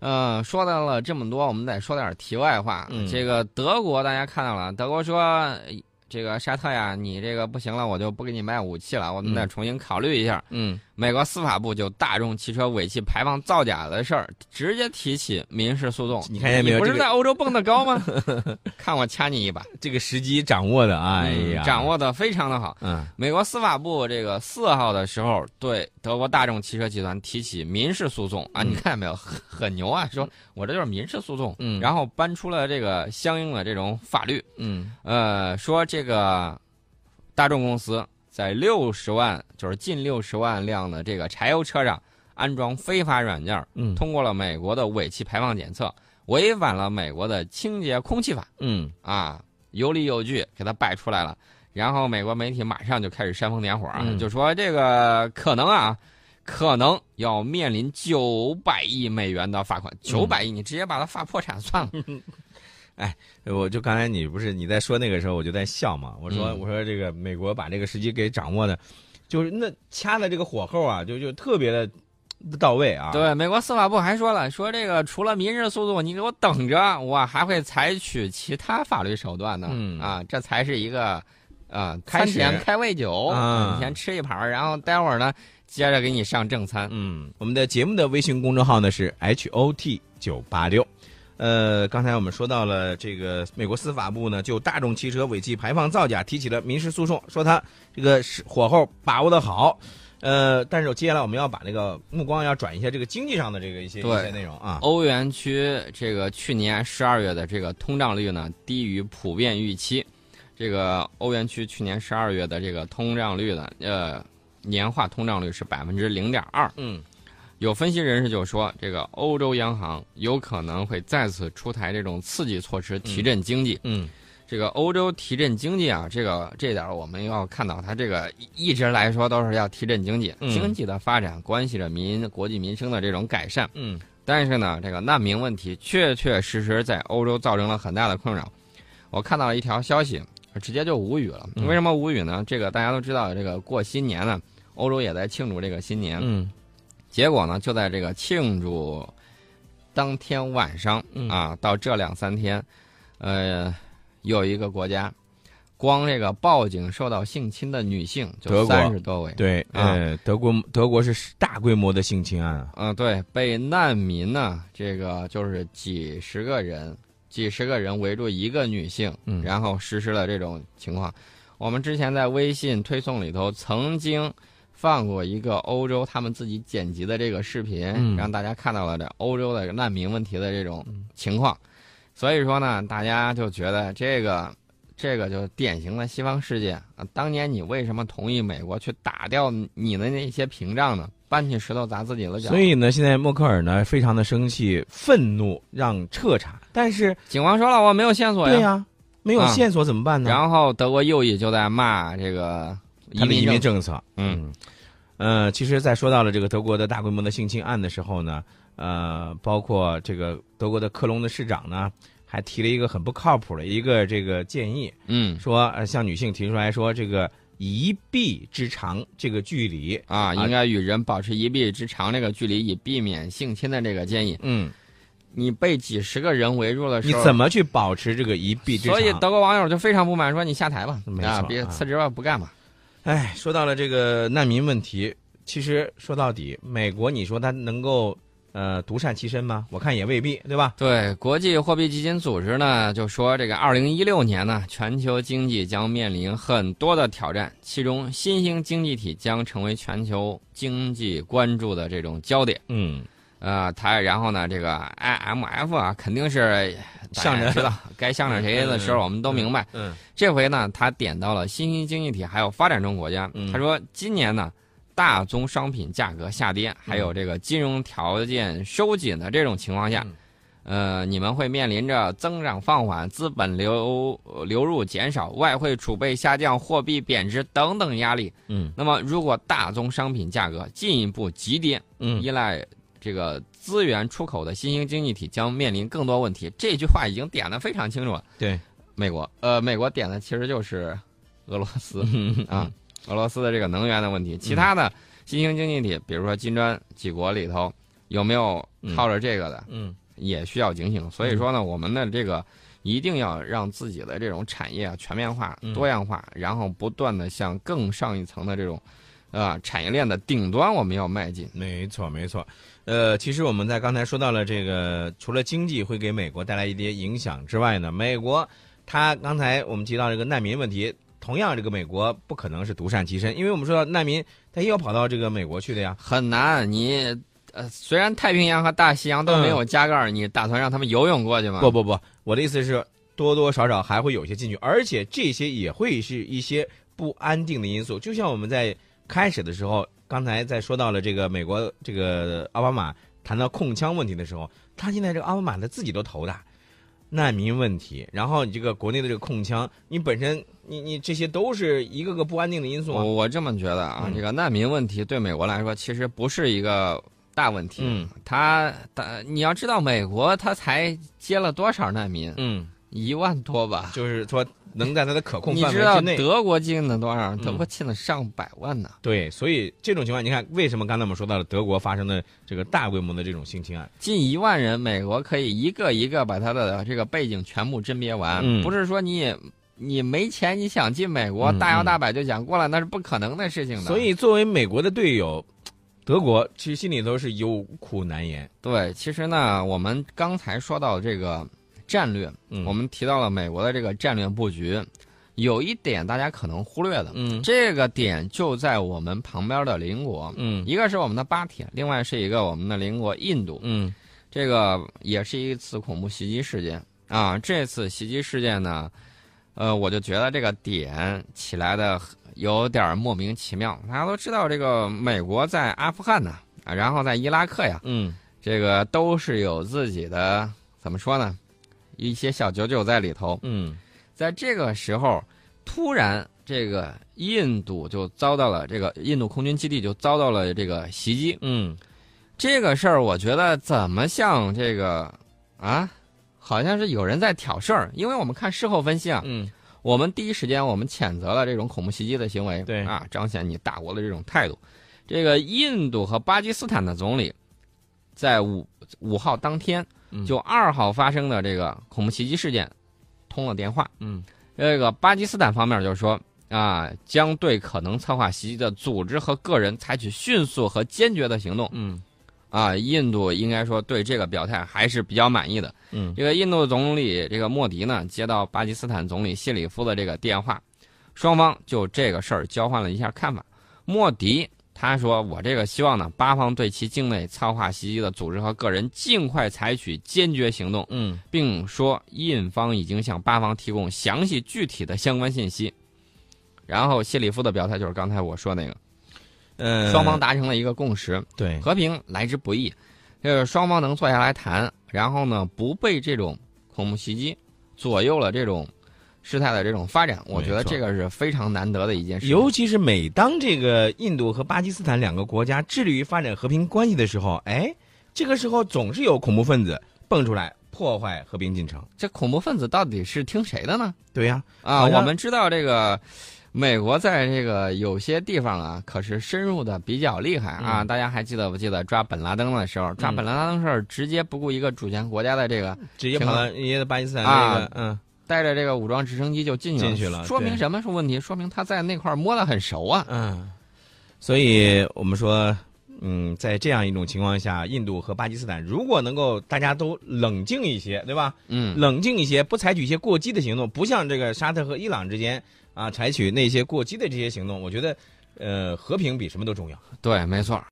嗯，说到了这么多，我们得说点题外话。嗯这个德国大家看到了，德国说这个沙特呀，你这个不行了，我就不给你卖武器了，我们得重新考虑一下。嗯美国司法部就大众汽车尾气排放造假的事儿，直接提起民事诉讼。你看见没有你不是在欧洲蹦得高吗？看我掐你一把！这个时机掌握的，哎呀，嗯掌握的非常的好。嗯美国司法部这个四号的时候对德国大众汽车集团提起民事诉讼啊，嗯你看见没有，很很牛啊！说我这就是民事诉讼，嗯然后搬出了这个相应的这种法律，嗯呃，说这个大众公司在六十万，就是近六十万辆的这个柴油车上安装非法软件，嗯通过了美国的尾气排放检测，违反了美国的清洁空气法嗯啊，有理有据给他摆出来了。然后美国媒体马上就开始煽风点火啊，嗯就说这个可能啊，可能要面临九百亿美元的罚款。九百亿，你直接把它罚破产算了。我就刚才你不是你在说那个时候，我就在笑嘛。我说、嗯我说这个美国把这个时机给掌握的，就是那掐的这个火候啊，就就特别的到位啊。，对，美国司法部还说了，说这个除了民事诉讼，你给我等着，我还会采取其他法律手段呢。嗯啊，这才是一个，呃，开前开胃酒，啊你先吃一盘，然后待会儿呢，接着给你上正餐。嗯，我们的节目的微信公众号呢是 H O T 九八六。呃，刚才我们说到了这个美国司法部呢，就大众汽车尾气排放造假提起了民事诉讼，说他这个是火候把握的好。呃，但是接下来我们要把这个目光要转一下这个经济上的这个一些一些内容啊。欧元区这个去年十二月的这个通胀率呢，低于普遍预期。这个欧元区去年十二月的这个通胀率呢，呃，年化通胀率是百分之零点二。嗯有分析人士就说，这个欧洲央行有可能会再次出台这种刺激措施，提振经济。嗯这个欧洲提振经济啊，这个这点儿我们要看到，它这个一一直来说都是要提振经济，嗯经济的发展关系着民国计民生的这种改善。嗯但是呢，这个难民问题确确实实在欧洲造成了很大的困扰。我看到了一条消息，直接就无语了。嗯为什么无语呢？这个大家都知道，这个过新年呢，欧洲也在庆祝这个新年。嗯结果呢，就在这个庆祝当天晚上、嗯啊，到这两三天，呃，有一个国家，光这个报警受到性侵的女性就三十多位。对，啊呃，德国德国是大规模的性侵案啊。嗯、对，被难民呢，这个就是几十个人，几十个人围住一个女性，嗯然后实施了这种情况。我们之前在微信推送里头曾经放过一个欧洲他们自己剪辑的这个视频，嗯让大家看到了这欧洲的难民问题的这种情况。所以说呢，大家就觉得这个这个就典型的西方世界啊。当年你为什么同意美国去打掉你的那些屏障呢？搬起石头砸自己的脚。所以呢，现在默克尔呢非常的生气、愤怒，让彻查。但是，警方说了，我没有线索呀。对呀、没有啊线索怎么办呢？然后德国右翼就在骂这个他的移民政政策，嗯，呃，其实，在说到了这个德国的大规模的性侵案的时候呢，呃，包括这个德国的科隆的市长呢，还提了一个很不靠谱的一个这个建议，嗯。说呃，向女性提出来说，这个一臂之长这个距离，啊，应该与人保持一臂之长这个距离，以避免性侵的这个建议。嗯，你被几十个人围住的时候，你怎么去保持这个一臂之长？所以德国网友就非常不满，说你下台吧，啊，别啊。辞职吧，不干吧。哎，说到了这个难民问题，其实说到底，美国你说它能够呃独善其身吗？我看也未必，对吧？对，国际货币基金组织呢就说，这个二零一六年呢，全球经济将面临很多的挑战，其中新兴经济体将成为全球经济关注的这种焦点。嗯，呃，他然后呢，这个 IMF 啊，肯定是向着知道该向着谁的时候，嗯我们都明白。嗯这回呢，他点到了新兴经济体还有发展中国家。嗯他说，今年呢，大宗商品价格下跌，还有这个金融条件收紧的这种情况下，嗯呃，你们会面临着增长放缓、资本流呃流入减少、外汇储备下降、货币贬值等等压力。嗯那么，如果大宗商品价格进一步急跌，嗯依赖这个资源出口的新兴经济体将面临更多问题。这句话已经点得非常清楚了。对，美国，呃，美国点的其实就是俄罗斯嗯 啊，俄罗斯的这个能源的问题。其他的新兴经济体，比如说金砖几国里头，有没有靠着这个的，嗯也需要警醒。所以说呢，我们的这个一定要让自己的这种产业啊全面化、嗯多样化，然后不断的向更上一层的这种，呃，产业链的顶端我们要迈进。没错，没错。呃，其实我们在刚才说到了这个，除了经济会给美国带来一些影响之外呢，美国它刚才我们提到这个难民问题，同样这个美国不可能是独善其身，因为我们说到难民，他又要跑到这个美国去的呀。很难，你呃，虽然太平洋和大西洋都没有加盖儿，你打算让他们游泳过去吗？不不不，我的意思是多多少少还会有一些进去，而且这些也会是一些不安定的因素。就像我们在开始的时候，刚才在说到了这个美国这个奥巴马谈到控枪问题的时候，他现在这个奥巴马他自己都头大，难民问题，然后你这个国内的这个控枪，你本身你你这些都是一个个不安定的因素我啊。我这么觉得啊，嗯这个难民问题对美国来说其实不是一个大问题。嗯，他他你要知道，美国他才接了多少难民？嗯，一万多吧。就是说能在它的可控你知道范围之内。德国进了多少？嗯德国进了上百万呢。对，所以这种情况，你看为什么刚才我们说到了德国发生的这个大规模的这种性侵案？近一万人，美国可以一个一个把他的这个背景全部甄别完，嗯不是说你你没钱你想进美国，嗯大摇大摆就想过来，那是不可能的事情的。所以作为美国的队友，德国其实心里头是有苦难言。对，其实呢，我们刚才说到这个战略，嗯。我们提到了美国的这个战略布局，有一点大家可能忽略的，嗯。这个点就在我们旁边的邻国，嗯。一个是我们的巴铁，另外是一个我们的邻国印度，嗯。这个也是一次恐怖袭击事件。啊。这次袭击事件呢，呃，我就觉得这个点起来的有点莫名其妙。大家都知道，这个美国在阿富汗呢，啊，然后在伊拉克呀，嗯。这个都是有自己的怎么说呢，一些小九九在里头。嗯在这个时候，突然这个印度就遭到了这个印度空军基地就遭到了这个袭击。嗯这个事儿，我觉得怎么像这个啊，好像是有人在挑事儿。因为我们看事后分析啊，嗯我们第一时间我们谴责了这种恐怖袭击的行为，对啊，彰显你大国的这种态度。这个印度和巴基斯坦的总理在五五号当天嗯就二号发生的这个恐怖袭击事件通了电话。嗯这个巴基斯坦方面就是说啊，将对可能策划袭击的组织和个人采取迅速和坚决的行动。嗯啊，印度应该说对这个表态还是比较满意的。嗯这个印度总理这个莫迪呢，接到巴基斯坦总理谢里夫的这个电话，双方就这个事儿交换了一下看法。莫迪他说：“我这个希望呢，巴方对其境内策划袭击的组织和个人尽快采取坚决行动，嗯并说印方已经向巴方提供详细具体的相关信息。”然后谢里夫的表态就是刚才我说那个，呃，双方达成了一个共识，对和平来之不易，就是双方能坐下来谈，然后呢不被这种恐怖袭击左右了这种事态的这种发展，我觉得这个是非常难得的一件事情。尤其是每当这个印度和巴基斯坦两个国家致力于发展和平关系的时候，哎，这个时候总是有恐怖分子蹦出来破坏和平进程。这恐怖分子到底是听谁的呢？对呀、啊，我们知道这个。美国在这个有些地方啊，可是深入的比较厉害啊！嗯大家还记得不记得抓本拉登的时候，抓嗯本拉登的时候，直接不顾一个主权国家的这个直接跑到人家的巴基斯坦啊这个，嗯，带着这个武装直升机就进去了，进去了说明什么是问题？说明他在那块儿摸得很熟啊。嗯，所以我们说，嗯，在这样一种情况下，印度和巴基斯坦如果能够大家都冷静一些，对吧？嗯，冷静一些，不采取一些过激的行动，不像这个沙特和伊朗之间啊，采取那些过激的这些行动，我觉得，呃，和平比什么都重要。对，没错。